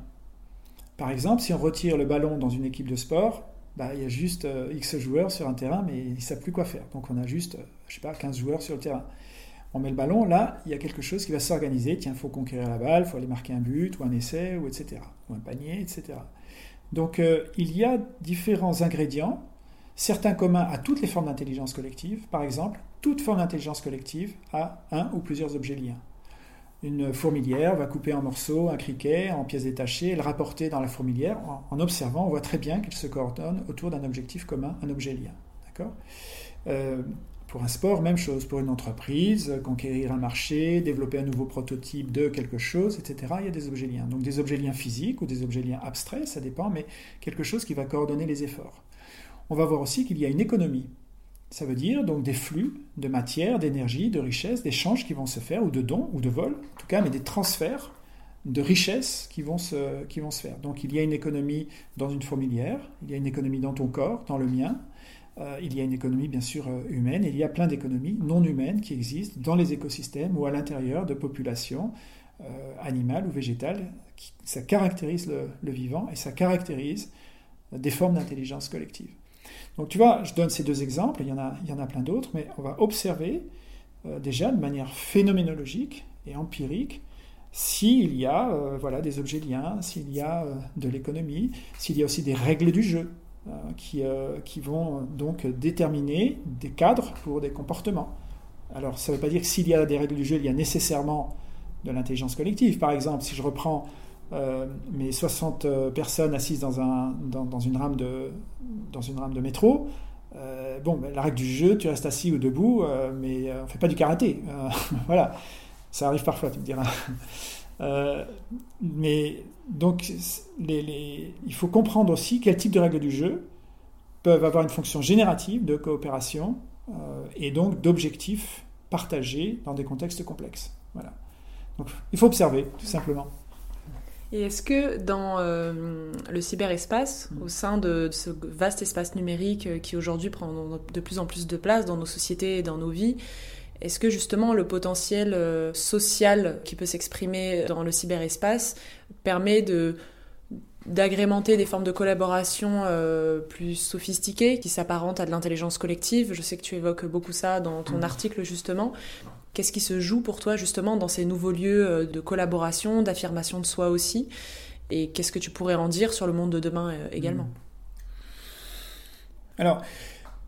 Par exemple, si on retire le ballon dans une équipe de sport, bah, il y a juste euh, X joueurs sur un terrain, mais ils ne savent plus quoi faire. Donc on a juste, euh, je sais pas, 15 joueurs sur le terrain. On met le ballon, là, il y a quelque chose qui va s'organiser. Tiens, il faut conquérir la balle, il faut aller marquer un but, ou un essai, ou etc. Ou un panier, etc. Donc euh, il y a différents ingrédients, certains communs à toutes les formes d'intelligence collective. Par exemple, toute forme d'intelligence collective a un ou plusieurs objets liens. Une fourmilière va couper en morceaux un criquet en pièces détachées et le rapporter dans la fourmilière. En, observant, on voit très bien qu'il se coordonne autour d'un objectif commun, un objet lien. D'accord? Euh, pour un sport, même chose. Pour une entreprise, conquérir un marché, développer un nouveau prototype de quelque chose, etc., il y a des objets liens. Donc des objets liens physiques ou des objets liens abstraits, ça dépend, mais quelque chose qui va coordonner les efforts. On va voir aussi qu'il y a une économie ça veut dire donc des flux de matière, d'énergie, de richesse, d'échanges qui vont se faire, ou de dons, ou de vols, en tout cas, mais des transferts de richesses qui vont, se, qui faire. Donc il y a une économie dans une fourmilière, il y a une économie dans ton corps, dans le mien, euh, il y a une économie bien sûr euh, humaine, et il y a plein d'économies non humaines qui existent dans les écosystèmes ou à l'intérieur de populations euh, animales ou végétales. ça caractérise le vivant et ça caractérise des formes d'intelligence collective. Donc tu vois, je donne ces deux exemples, il y en a, il y en a plein d'autres, mais on va observer euh, déjà de manière phénoménologique et empirique s'il y a euh, voilà, des objets liens, s'il y a euh, de l'économie, s'il y a aussi des règles du jeu qui, qui vont donc déterminer des cadres pour des comportements. Alors ça ne veut pas dire que s'il y a des règles du jeu, il y a nécessairement de l'intelligence collective. Par exemple, si je reprends euh, mais 60 euh, personnes assises dans, un, dans, une, rame de, dans une rame de métro, euh, bon, la règle du jeu, tu restes assis ou debout, mais on ne fait pas du karaté. voilà, ça arrive parfois, tu me diras. mais donc, les, les, il faut comprendre aussi quel type de règles du jeu peuvent avoir une fonction générative de coopération et donc d'objectifs partagés dans des contextes complexes. Voilà. Donc, il faut observer, tout simplement. Et est-ce que dans euh, le cyberespace, mm. au sein de, ce vaste espace numérique euh, qui aujourd'hui prend de plus en plus de place dans nos sociétés et dans nos vies, est-ce que justement le potentiel euh, social qui peut s'exprimer dans le cyberespace permet de d'agrémenter des formes de collaboration plus sophistiquées qui s'apparentent à de l'intelligence collective? Je sais que tu évoques beaucoup ça dans ton mm. article justement. Qu'est-ce qui se joue pour toi justement dans ces nouveaux lieux euh, de collaboration, d'affirmation de soi aussi Et qu'est-ce que tu pourrais en dire sur le monde de demain euh, également Alors,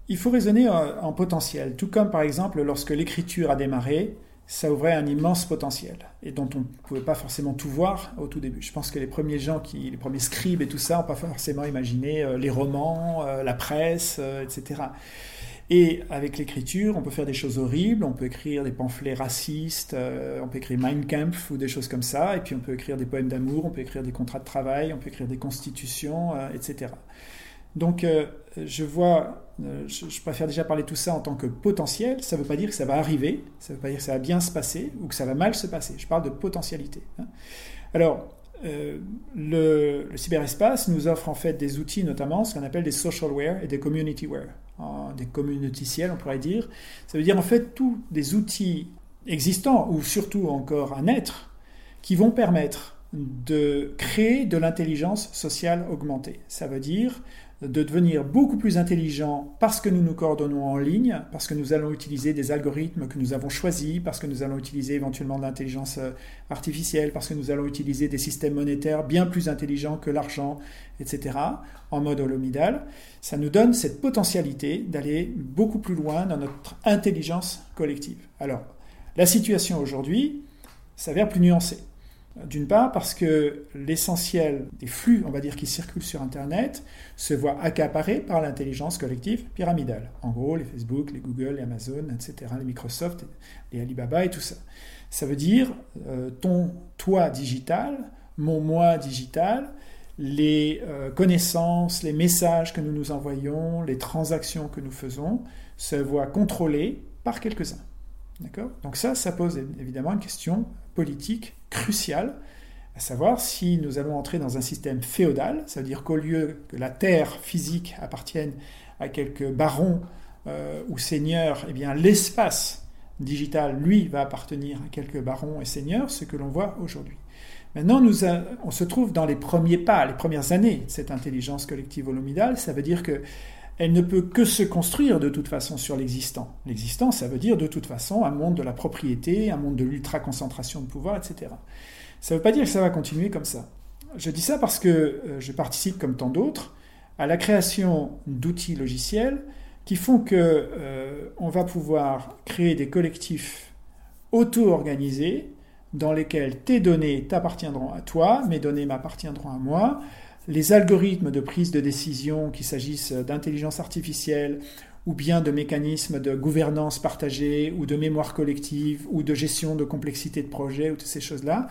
il faut raisonner en potentiel, tout comme par exemple lorsque l'écriture a démarré, ça ouvrait un immense potentiel et dont on ne pouvait pas forcément tout voir au tout début. Je pense que les premiers gens, qui, les premiers scribes et tout ça, n'ont pas forcément imaginé euh, les romans, euh, la presse, euh, etc. Et avec l'écriture, on peut faire des choses horribles, on peut écrire des pamphlets racistes, on peut écrire Mein Kampf ou des choses comme ça, et puis on peut écrire des poèmes d'amour, on peut écrire des contrats de travail, on peut écrire des constitutions, etc. Donc je vois euh, je, préfère déjà parler tout ça en tant que potentiel. Ça ne veut pas dire que ça va arriver, ça ne veut pas dire que ça va bien se passer ou que ça va mal se passer. Je parle de potentialité. Hein. Alors, euh, le, cyberespace nous offre en fait des outils, notamment ce qu'on appelle des socialware et des communityware, des communiticiels, on pourrait dire. Ça veut dire en fait tous des outils existants ou surtout encore à naître qui vont permettre de créer de l'intelligence sociale augmentée. Ça veut dire de devenir beaucoup plus intelligent parce que nous nous coordonnons en ligne, parce que nous allons utiliser des algorithmes que nous avons choisis, parce que nous allons utiliser éventuellement de l'intelligence euh, artificielle, parce que nous allons utiliser des systèmes monétaires bien plus intelligents que l'argent, etc., en mode holomidal. Ça nous donne cette potentialité d'aller beaucoup plus loin dans notre intelligence collective. Alors, la situation aujourd'hui s'avère plus nuancée. D'une part parce que l'essentiel des flux, on va dire, qui circulent sur Internet se voit accaparé par l'intelligence collective pyramidale. En gros, les Facebook, les Google, les Amazon, etc., les Microsoft, les Alibaba et tout ça. Ça veut dire euh, ton toi digital, mon moi digital, les euh, connaissances, les messages que nous nous envoyons, les transactions que nous faisons se voient contrôlés par quelques-uns. D'accord? Donc ça, ça pose évidemment une question politique cruciale, à savoir si nous allons entrer dans un système féodal, ça veut dire qu'au lieu que la terre physique appartienne à quelques barons euh, ou seigneurs, eh bien l'espace digital, lui, va appartenir à quelques barons et seigneurs, ce que l'on voit aujourd'hui. Maintenant, nous on se trouve dans les premiers pas, les premières années de cette intelligence collective holomidale. Ça veut dire que elle ne peut que se construire de toute façon sur l'existant. L'existant, ça veut dire de toute façon un monde de la propriété, un monde de l'ultra-concentration de pouvoir, etc. Ça ne veut pas dire que ça va continuer comme ça. Je dis ça parce que euh, je participe, comme tant d'autres, à la création d'outils logiciels qui font que euh, on va pouvoir créer des collectifs auto-organisés dans lesquels tes données t'appartiendront à toi, mes données m'appartiendront à moi, les algorithmes de prise de décision, qu'il s'agisse d'intelligence artificielle ou bien de mécanismes de gouvernance partagée ou de mémoire collective ou de gestion de complexité de projet ou toutes ces choses-là,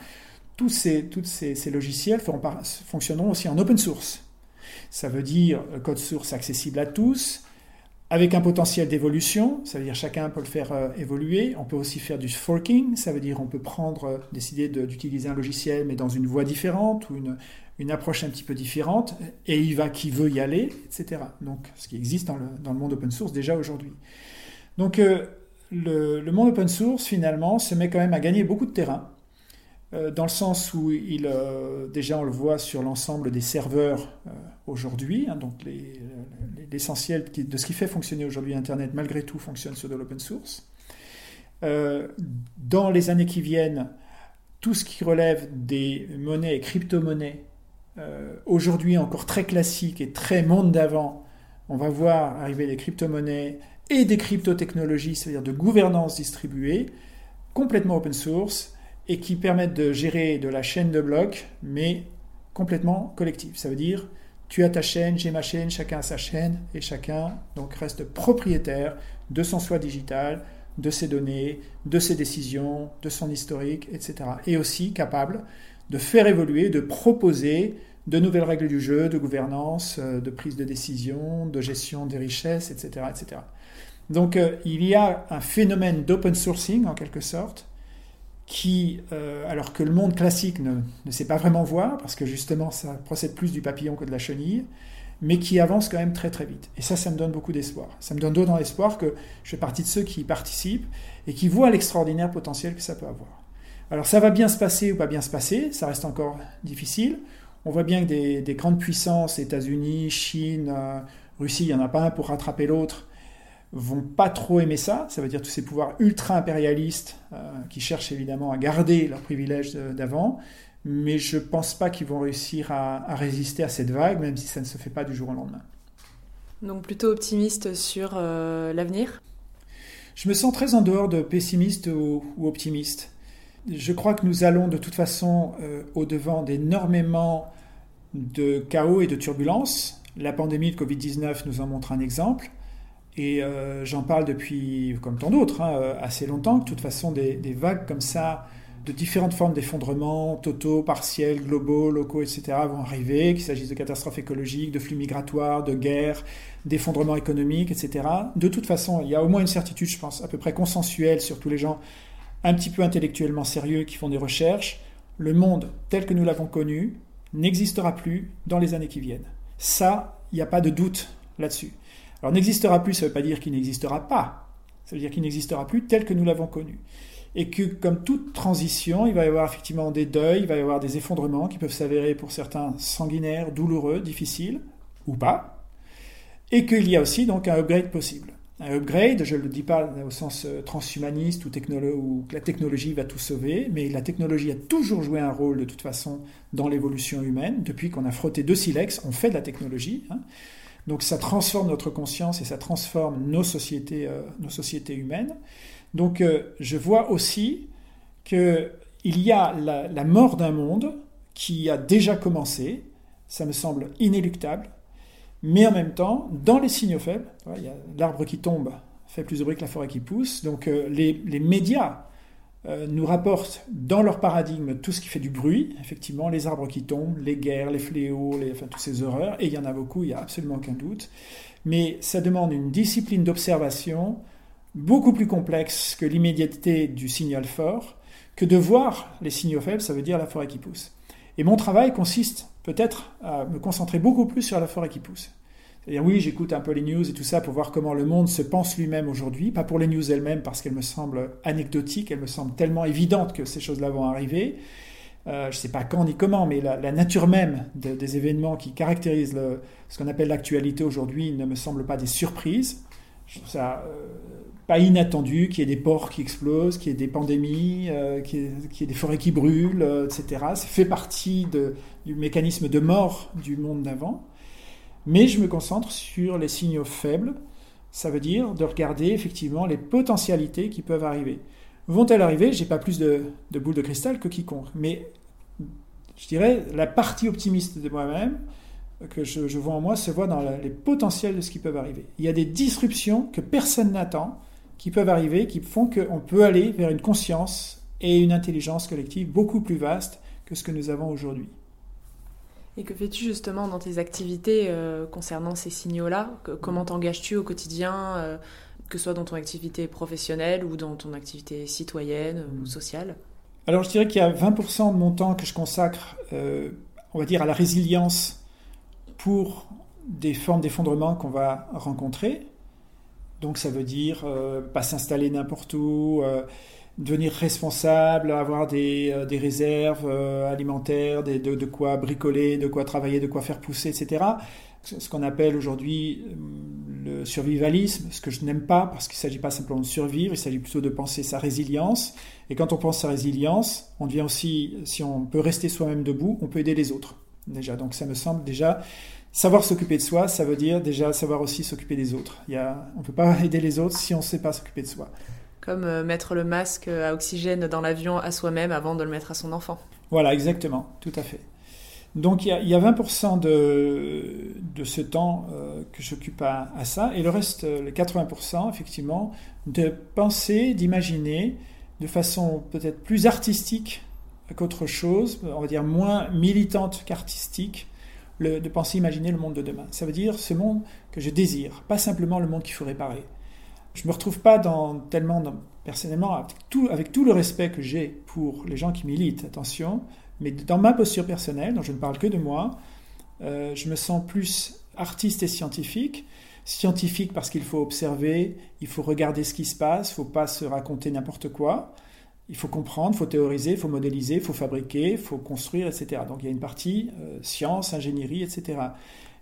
tous ces, toutes ces, logiciels fonctionneront aussi en open source. Ça veut dire code source accessible à tous, avec un potentiel d'évolution, ça veut dire chacun peut le faire euh, évoluer. On peut aussi faire du forking, ça veut dire on peut prendre, euh, décider d'utiliser un logiciel mais dans une voie différente ou une, une approche un petit peu différente, et il va qui veut y aller, etc. Donc, ce qui existe dans le, dans le monde open source déjà aujourd'hui. Donc, euh, le, le, monde open source, finalement, se met quand même à gagner beaucoup de terrain, euh, dans le sens où il, euh, déjà on le voit sur l'ensemble des serveurs aujourd'hui, hein, donc l'essentiel de ce qui fait fonctionner aujourd'hui Internet, malgré tout, fonctionne sur de l'open source. dans les années qui viennent, tout ce qui relève des monnaies et crypto-monnaies euh, aujourd'hui encore très classique et très monde d'avant, on va voir arriver des crypto-monnaies et des crypto-technologies, c'est-à-dire de gouvernance distribuée, complètement open source et qui permettent de gérer de la chaîne de blocs, mais complètement collective. Ça veut dire tu as ta chaîne, j'ai ma chaîne, chacun a sa chaîne et chacun donc reste propriétaire de son soi digital, de ses données, de ses décisions, de son historique, etc. Et aussi capable de faire évoluer, de proposer de nouvelles règles du jeu, de gouvernance, euh, de prise de décision, de gestion des richesses, etc. etc. Donc euh, il y a un phénomène d'open sourcing en quelque sorte, qui, euh, alors que le monde classique ne, ne, sait pas vraiment voir, parce que justement ça procède plus du papillon que de la chenille, mais qui avance quand même très très vite. Et ça, ça me donne beaucoup d'espoir. Ça me donne d'autant d'espoir que je fais partie de ceux qui y participent et qui voient l'extraordinaire potentiel que ça peut avoir. Alors ça va bien se passer ou pas bien se passer, ça reste encore difficile. On voit bien que des, grandes puissances, États-Unis, Chine, euh, Russie, il n'y en a pas un pour rattraper l'autre, vont pas trop aimer ça. Ça veut dire tous ces pouvoirs ultra-impérialistes euh, qui cherchent évidemment à garder leurs privilèges d'avant. Mais je ne pense pas qu'ils vont réussir à, résister à cette vague, même si ça ne se fait pas du jour au lendemain. Donc plutôt optimiste sur l'avenir? Je me sens très en dehors de pessimiste ou, optimiste. Je crois que nous allons de toute façon au-devant d'énormément de chaos et de turbulences. La pandémie de Covid-19 nous en montre un exemple. Et euh, j'en parle depuis, comme tant d'autres, hein, euh, assez longtemps. De toute façon, des, vagues comme ça, de différentes formes d'effondrement, totaux, partiels, globaux, locaux, etc., vont arriver, qu'il s'agisse de catastrophes écologiques, de flux migratoires, de guerres, d'effondrement économique, etc. De toute façon, il y a au moins une certitude, je pense, à peu près consensuelle sur tous les gens un petit peu intellectuellement sérieux qui font des recherches. Le monde tel que nous l'avons connu n'existera plus dans les années qui viennent. Ça, il n'y a pas de doute là-dessus. Alors n'existera plus, ça ne veut pas dire qu'il n'existera pas. Ça veut dire qu'il n'existera plus tel que nous l'avons connu. Et que comme toute transition, il va y avoir effectivement des deuils, il va y avoir des effondrements qui peuvent s'avérer pour certains sanguinaires, douloureux, difficiles, ou pas. Et qu'il y a aussi donc un upgrade possible. Un upgrade, je ne le dis pas au sens euh, transhumaniste ou, que la technologie va tout sauver, mais la technologie a toujours joué un rôle de toute façon dans l'évolution humaine. Depuis qu'on a frotté deux silex, on fait de la technologie. Hein. Donc ça transforme notre conscience et ça transforme nos sociétés, euh, nos sociétés humaines. Donc euh, je vois aussi qu'il y a la, mort d'un monde qui a déjà commencé, ça me semble inéluctable, mais en même temps, dans les signaux faibles, l'arbre qui tombe fait plus de bruit que la forêt qui pousse, donc euh, les, les médias euh, nous rapportent dans leur paradigme tout ce qui fait du bruit, effectivement, les arbres qui tombent, les guerres, les fléaux, les, enfin, toutes ces horreurs, et il y en a beaucoup, il n'y a absolument aucun doute. Mais ça demande une discipline d'observation beaucoup plus complexe que l'immédiateté du signal fort, que de voir les signaux faibles, ça veut dire la forêt qui pousse. Et mon travail consiste peut-être à me concentrer beaucoup plus sur la forêt qui pousse. C'est-à-dire, oui, j'écoute un peu les news et tout ça pour voir comment le monde se pense lui-même aujourd'hui, pas pour les news elles-mêmes parce qu'elles me semblent anecdotiques, elles me semblent tellement évidentes que ces choses-là vont arriver. Euh, je ne sais pas quand ni comment, mais la, nature même des événements qui caractérisent ce qu'on appelle l'actualité aujourd'hui ne me semble pas des surprises. Je trouve ça euh, pas inattendu qu'il y ait des ports qui explosent, qu'il y ait des pandémies, euh, qu'il y, ait des forêts qui brûlent, etc. Ça fait partie du mécanisme de mort du monde d'avant. Mais je me concentre sur les signaux faibles, ça veut dire de regarder effectivement les potentialités qui peuvent arriver. Vont-elles arriver? J'ai pas plus de, de boules de cristal que quiconque, mais je dirais la partie optimiste de moi-même que je, vois en moi se voit dans les potentiels de ce qui peut arriver. Il y a des disruptions que personne n'attend qui peuvent arriver, qui font qu'on peut aller vers une conscience et une intelligence collective beaucoup plus vaste que ce que nous avons aujourd'hui. Et que fais-tu justement dans tes activités euh, concernant ces signaux-là? Comment t'engages-tu au quotidien, euh, que ce soit dans ton activité professionnelle ou dans ton activité citoyenne ou sociale? Alors je dirais qu'il y a 20% de mon temps que je consacre, euh, on va dire, à la résilience pour des formes d'effondrement qu'on va rencontrer. Donc ça veut dire pas s'installer n'importe où devenir responsable, avoir des, euh, des réserves euh, alimentaires, des, de, de, quoi bricoler, de quoi travailler, de quoi faire pousser, etc. Ce qu'on appelle aujourd'hui euh, le survivalisme, ce que je n'aime pas parce qu'il ne s'agit pas simplement de survivre, il s'agit plutôt de penser sa résilience. Et quand on pense sa résilience, on devient aussi, si on peut rester soi-même debout, on peut aider les autres. Déjà, donc ça me semble déjà Savoir s'occuper de soi, ça veut dire déjà savoir aussi s'occuper des autres. Il y a, on ne peut pas aider les autres si on ne sait pas s'occuper de soi comme euh, mettre le masque à oxygène dans l'avion à soi-même avant de le mettre à son enfant. Voilà, exactement, tout à fait. Donc il y a, 20% de, de, ce temps euh, que j'occupe à, ça, et le reste, euh, les 80%, effectivement, de penser, d'imaginer de façon peut-être plus artistique qu'autre chose, on va dire moins militante qu'artistique, de penser, imaginer le monde de demain. Ça veut dire ce monde que je désire, pas simplement le monde qu'il faut réparer je me retrouve pas dans tellement personnellement avec tout, avec tout le respect que j'ai pour les gens qui militent, attention, mais dans ma posture personnelle, dont je ne parle que de moi, euh, je me sens plus artiste et scientifique. Scientifique parce qu'il faut observer, il faut regarder ce qui se passe, il faut pas se raconter n'importe quoi. Il faut comprendre, il faut théoriser, il faut modéliser, il faut fabriquer, il faut construire, etc. Donc il y a une partie euh, science, ingénierie, etc.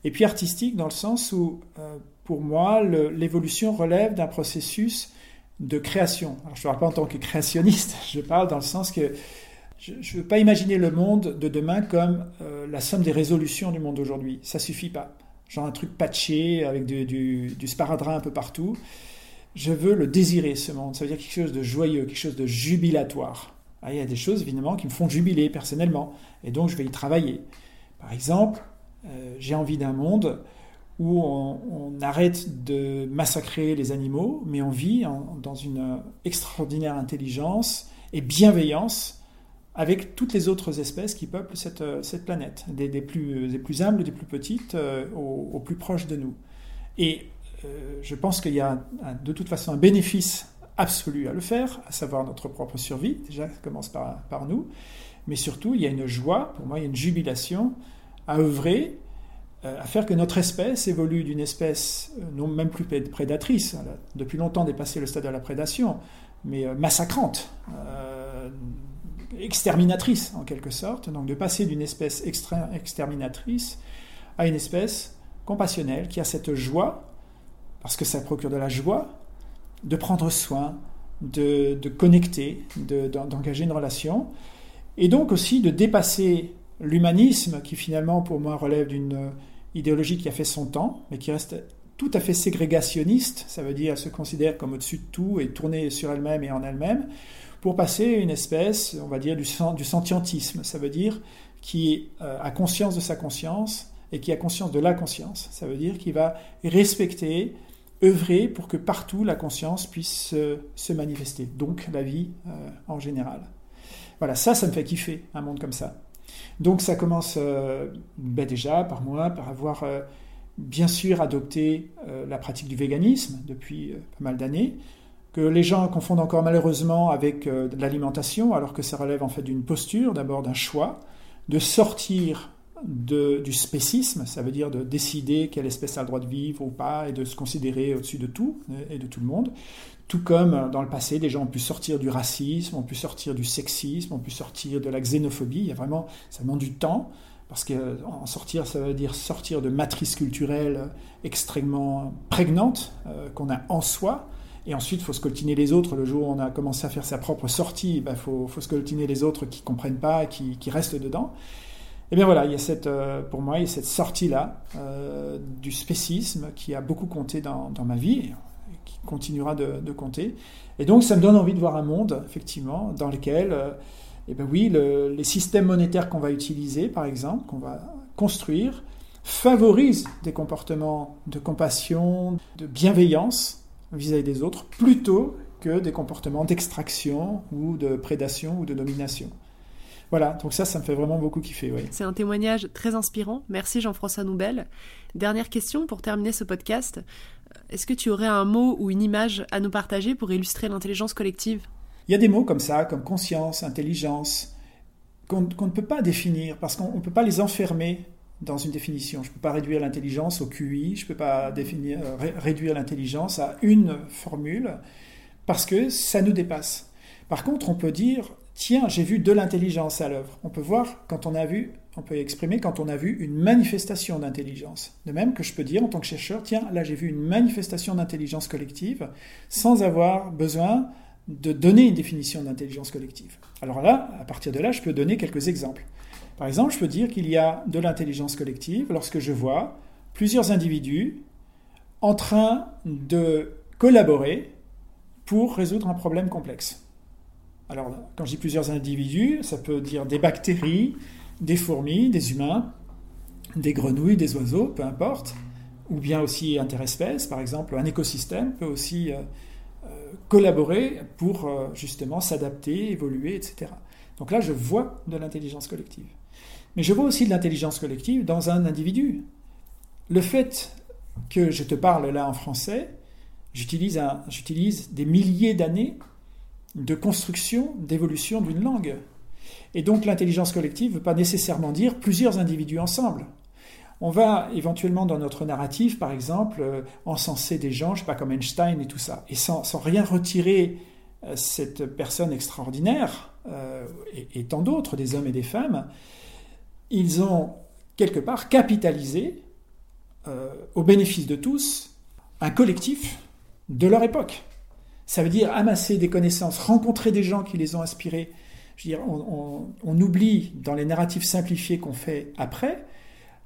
Et puis artistique dans le sens où euh, pour moi, l'évolution relève d'un processus de création. Alors, je ne parle pas en tant que créationniste, je parle dans le sens que je ne veux pas imaginer le monde de demain comme euh, la somme des résolutions du monde d'aujourd'hui. Ça suffit pas. genre un truc patché avec du, du, du sparadrap un peu partout. Je veux le désirer, ce monde. Ça veut dire quelque chose de joyeux, quelque chose de jubilatoire. Ah, il y a des choses, évidemment, qui me font jubiler personnellement. Et donc, je vais y travailler. Par exemple, euh, j'ai envie d'un monde où on, arrête de massacrer les animaux, mais on vit dans une extraordinaire intelligence et bienveillance avec toutes les autres espèces qui peuplent cette, cette planète, des, plus, des plus humbles, des plus petites, euh, aux, plus proches de nous. Et euh, je pense qu'il y a de toute façon un bénéfice absolu à le faire, à savoir notre propre survie, déjà ça commence par, nous, mais surtout il y a une joie, pour moi il y a une jubilation à œuvrer euh, à faire que notre espèce évolue d'une espèce euh, non même plus prédatrice, depuis longtemps dépassé le stade de la prédation, mais massacrante, exterminatrice en quelque sorte, donc de passer d'une espèce exterminatrice à une espèce compassionnelle qui a cette joie, parce que ça procure de la joie, de prendre soin, de, de connecter, d'engager une relation, et donc aussi de dépasser l'humanisme, qui finalement pour moi relève d'une idéologie qui a fait son temps, mais qui reste tout à fait ségrégationniste, ça veut dire se considère comme au-dessus de tout et tourner sur elle-même et en elle-même, pour passer une espèce, on va dire, du, du sentientisme, ça veut dire qui euh, a conscience de sa conscience et qui a conscience de la conscience, ça veut dire qu'il va respecter, œuvrer pour que partout la conscience puisse se manifester, donc la vie euh, en général. Voilà, ça, ça me fait kiffer, un monde comme ça. Donc ça commence euh, ben déjà par moi, par avoir euh, bien sûr adopté la pratique du véganisme depuis pas mal d'années, que les gens confondent encore malheureusement avec l'alimentation, alors que ça relève en fait d'une posture, d'abord d'un choix, de sortir du spécisme, ça veut dire de décider quelle espèce a le droit de vivre ou pas et de se considérer au-dessus de tout et de tout le monde. Tout comme dans le passé, des gens ont pu sortir du racisme, ont pu sortir du sexisme, ont pu sortir de la xénophobie. Il y a vraiment, ça demande du temps, parce que en sortir, ça veut dire sortir de matrices culturelles extrêmement prégnantes euh, qu'on a en soi. Et ensuite, il faut scoltiner les autres. Le jour où on a commencé à faire sa propre sortie, il ben, faut, faut, scoltiner les autres qui ne comprennent pas, qui, qui restent dedans. Et eh bien voilà, il y a cette, euh, pour moi, il y a cette sortie-là euh, du spécisme qui a beaucoup compté dans, ma vie, et qui continuera de, compter. Et donc ça me donne envie de voir un monde, effectivement, dans lequel, euh, eh bien oui, le, les systèmes monétaires qu'on va utiliser, par exemple, qu'on va construire, favorisent des comportements de compassion, de bienveillance vis-à-vis -vis des autres, plutôt que des comportements d'extraction ou de prédation ou de domination. Voilà, donc ça, ça me fait vraiment beaucoup kiffer. Oui. C'est un témoignage très inspirant. Merci Jean-François Noubel. Dernière question pour terminer ce podcast. Est-ce que tu aurais un mot ou une image à nous partager pour illustrer l'intelligence collective? Il y a des mots comme ça, comme conscience, intelligence, qu'on ne peut pas définir parce qu'on ne peut pas les enfermer dans une définition. Je ne peux pas réduire l'intelligence au QI, je ne peux pas définir, euh, réduire l'intelligence à une formule parce que ça nous dépasse. Par contre, on peut dire tiens, j'ai vu de l'intelligence à l'œuvre. On peut voir quand on a vu, on peut exprimer quand on a vu une manifestation d'intelligence. De même que je peux dire en tant que chercheur, tiens, là j'ai vu une manifestation d'intelligence collective sans avoir besoin de donner une définition d'intelligence collective. Alors là, à partir de là, je peux donner quelques exemples. Par exemple, je peux dire qu'il y a de l'intelligence collective lorsque je vois plusieurs individus en train de collaborer pour résoudre un problème complexe. Alors, quand je dis plusieurs individus, ça peut dire des bactéries, des fourmis, des humains, des grenouilles, des oiseaux, peu importe, ou bien aussi interespèces, par exemple, un écosystème peut aussi euh, euh, collaborer pour euh, justement s'adapter, évoluer, etc. Donc là, je vois de l'intelligence collective. Mais je vois aussi de l'intelligence collective dans un individu. Le fait que je te parle là en français, j'utilise des milliers d'années de construction, d'évolution d'une langue. Et donc l'intelligence collective ne veut pas nécessairement dire plusieurs individus ensemble. On va éventuellement dans notre narratif, par exemple, euh, encenser des gens, je sais pas, comme Einstein et tout ça, et sans, rien retirer euh, cette personne extraordinaire, euh, et, tant d'autres, des hommes et des femmes, ils ont quelque part capitalisé, au bénéfice de tous, un collectif de leur époque. Ça veut dire amasser des connaissances, rencontrer des gens qui les ont inspirés. Je dire, on, oublie dans les narratifs simplifiés qu'on fait après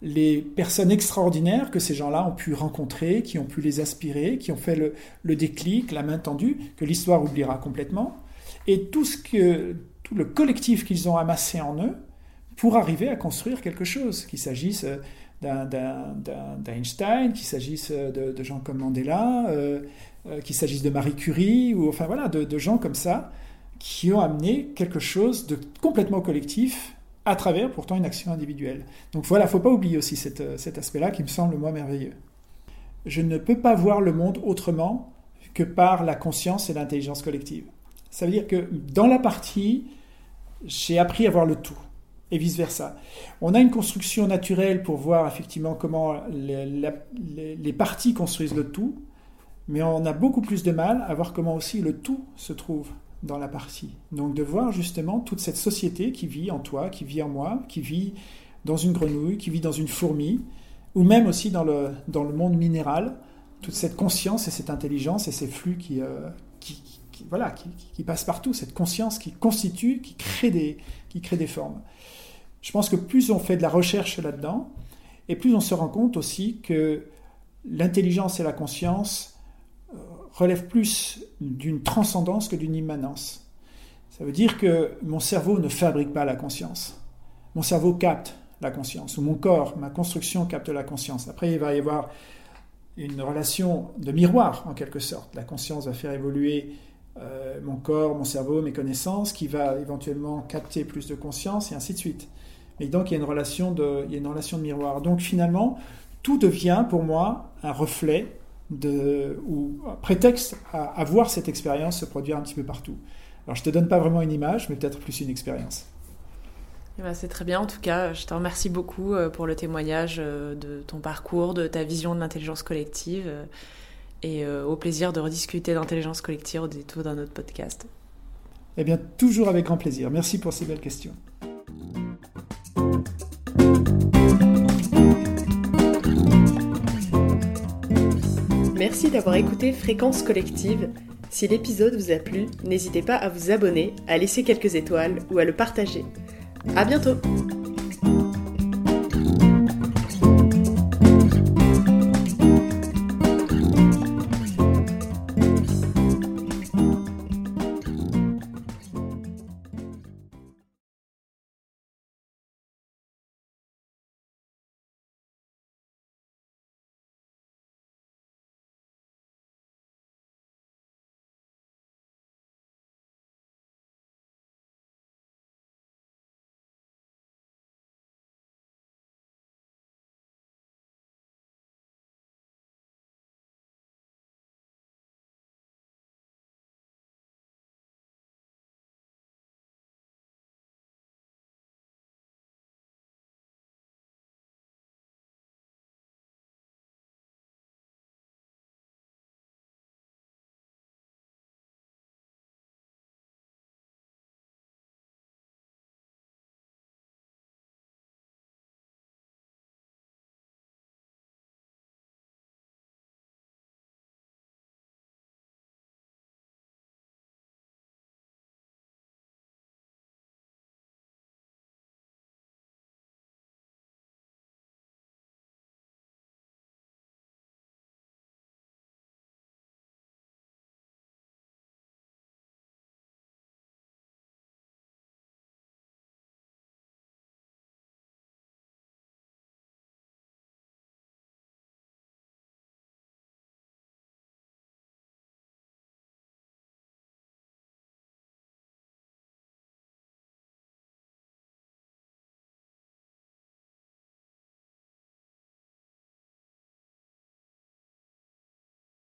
les personnes extraordinaires que ces gens-là ont pu rencontrer, qui ont pu les aspirer, qui ont fait le, déclic, la main tendue, que l'histoire oubliera complètement, et tout, ce que, tout le collectif qu'ils ont amassé en eux pour arriver à construire quelque chose, qu'il s'agisse d'Einstein, qu'il s'agisse de, gens comme Mandela, euh, euh, qu'il s'agisse de Marie Curie, ou enfin voilà, de, gens comme ça, qui ont amené quelque chose de complètement collectif à travers pourtant une action individuelle. Donc voilà, faut pas oublier aussi euh, cet aspect-là qui me semble moi merveilleux. Je ne peux pas voir le monde autrement que par la conscience et l'intelligence collective. Ça veut dire que dans la partie, j'ai appris à voir le tout et vice-versa. On a une construction naturelle pour voir effectivement comment les, parties construisent le tout, mais on a beaucoup plus de mal à voir comment aussi le tout se trouve dans la partie. Donc de voir justement toute cette société qui vit en toi, qui vit en moi, qui vit dans une grenouille, qui vit dans une fourmi, ou même aussi dans le, dans le monde minéral, toute cette conscience et cette intelligence et ces flux qui, euh, qui, voilà, qui, qui, passent partout, cette conscience qui constitue, qui crée des, qui crée des formes. Je pense que plus on fait de la recherche là-dedans, et plus on se rend compte aussi que l'intelligence et la conscience relève plus d'une transcendance que d'une immanence. Ça veut dire que mon cerveau ne fabrique pas la conscience. Mon cerveau capte la conscience, ou mon corps, ma construction capte la conscience. Après, il va y avoir une relation de miroir, en quelque sorte. La conscience va faire évoluer euh, mon corps, mon cerveau, mes connaissances, qui va éventuellement capter plus de conscience, et ainsi de suite. Et donc, il y a une relation de, il y a une relation de miroir. Donc, finalement, tout devient pour moi un reflet de, ou prétexte à, voir cette expérience se produire un petit peu partout. Alors je te donne pas vraiment une image, mais peut-être plus une expérience. Eh ben, c'est très bien en tout cas. Je te remercie beaucoup euh, pour le témoignage euh, de ton parcours, de ta vision de l'intelligence collective euh, et au plaisir de rediscuter d'intelligence collective au détour d'un autre podcast. Eh bien, toujours avec grand plaisir. Merci pour ces belles questions. Merci d'avoir écouté Fréquence Collective. Si l'épisode vous a plu, n'hésitez pas à vous abonner, à laisser quelques étoiles ou à le partager. À bientôt!